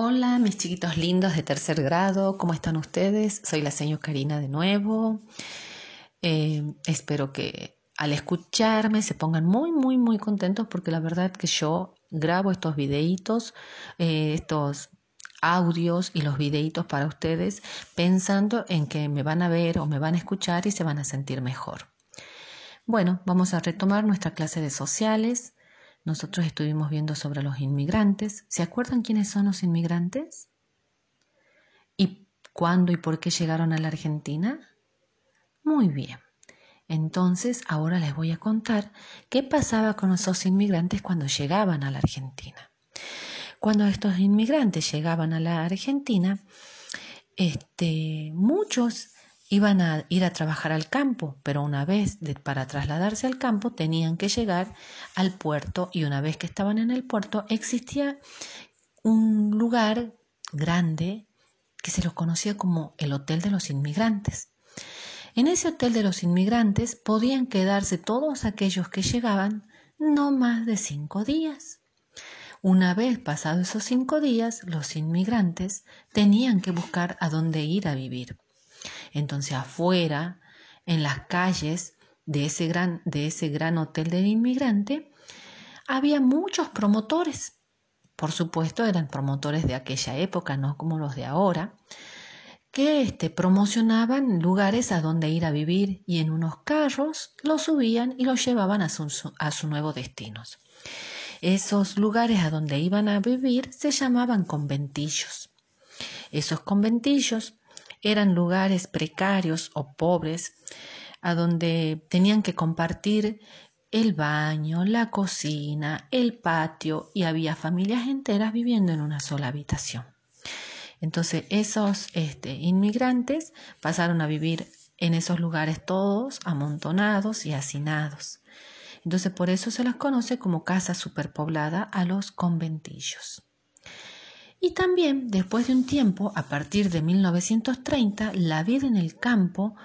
Hola, mis chiquitos lindos de tercer grado, ¿cómo están ustedes? Soy la señora Karina de nuevo. Eh, espero que al escucharme se pongan muy, muy, muy contentos porque la verdad que yo grabo estos videitos, eh, estos audios y los videitos para ustedes pensando en que me van a ver o me van a escuchar y se van a sentir mejor. Bueno, vamos a retomar nuestra clase de sociales. Nosotros estuvimos viendo sobre los inmigrantes. ¿Se acuerdan quiénes son los inmigrantes? ¿Y cuándo y por qué llegaron a la Argentina? Muy bien. Entonces, ahora les voy a contar qué pasaba con esos inmigrantes cuando llegaban a la Argentina. Cuando estos inmigrantes llegaban a la Argentina, este, muchos Iban a ir a trabajar al campo, pero una vez para trasladarse al campo tenían que llegar al puerto y una vez que estaban en el puerto existía un lugar grande que se lo conocía como el Hotel de los Inmigrantes. En ese Hotel de los Inmigrantes podían quedarse todos aquellos que llegaban no más de cinco días. Una vez pasados esos cinco días, los inmigrantes tenían que buscar a dónde ir a vivir. Entonces afuera, en las calles de ese gran, de ese gran hotel del inmigrante, había muchos promotores. Por supuesto, eran promotores de aquella época, no como los de ahora, que este, promocionaban lugares a donde ir a vivir y en unos carros los subían y los llevaban a su, a su nuevo destino. Esos lugares a donde iban a vivir se llamaban conventillos. Esos conventillos eran lugares precarios o pobres a donde tenían que compartir el baño, la cocina, el patio y había familias enteras viviendo en una sola habitación. Entonces esos este, inmigrantes pasaron a vivir en esos lugares todos amontonados y hacinados. Entonces por eso se las conoce como casa superpoblada a los conventillos. Y también, después de un tiempo, a partir de 1930, la vida en el campo,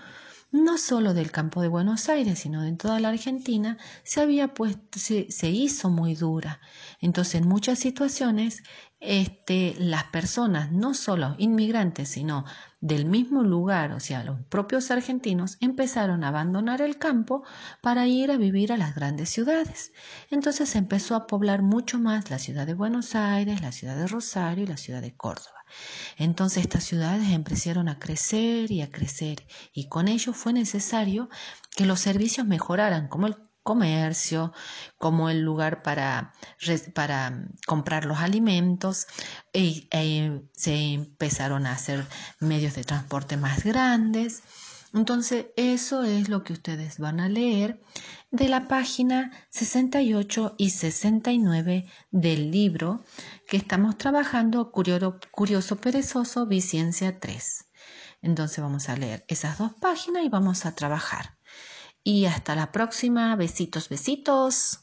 no solo del campo de Buenos Aires, sino de toda la Argentina, se había puesto, se, se hizo muy dura. Entonces, en muchas situaciones, este, las personas, no solo inmigrantes, sino del mismo lugar, o sea, los propios argentinos, empezaron a abandonar el campo para ir a vivir a las grandes ciudades. Entonces se empezó a poblar mucho más la ciudad de Buenos Aires, la ciudad de Rosario y la ciudad de Córdoba. Entonces estas ciudades empezaron a crecer y a crecer y con ello fue necesario que los servicios mejoraran, como el comercio, como el lugar para, para comprar los alimentos, y, e, se empezaron a hacer medios de transporte más grandes. Entonces, eso es lo que ustedes van a leer de la página 68 y 69 del libro que estamos trabajando, Curioso, Curioso Perezoso, Viciencia 3. Entonces vamos a leer esas dos páginas y vamos a trabajar. Y hasta la próxima. Besitos, besitos.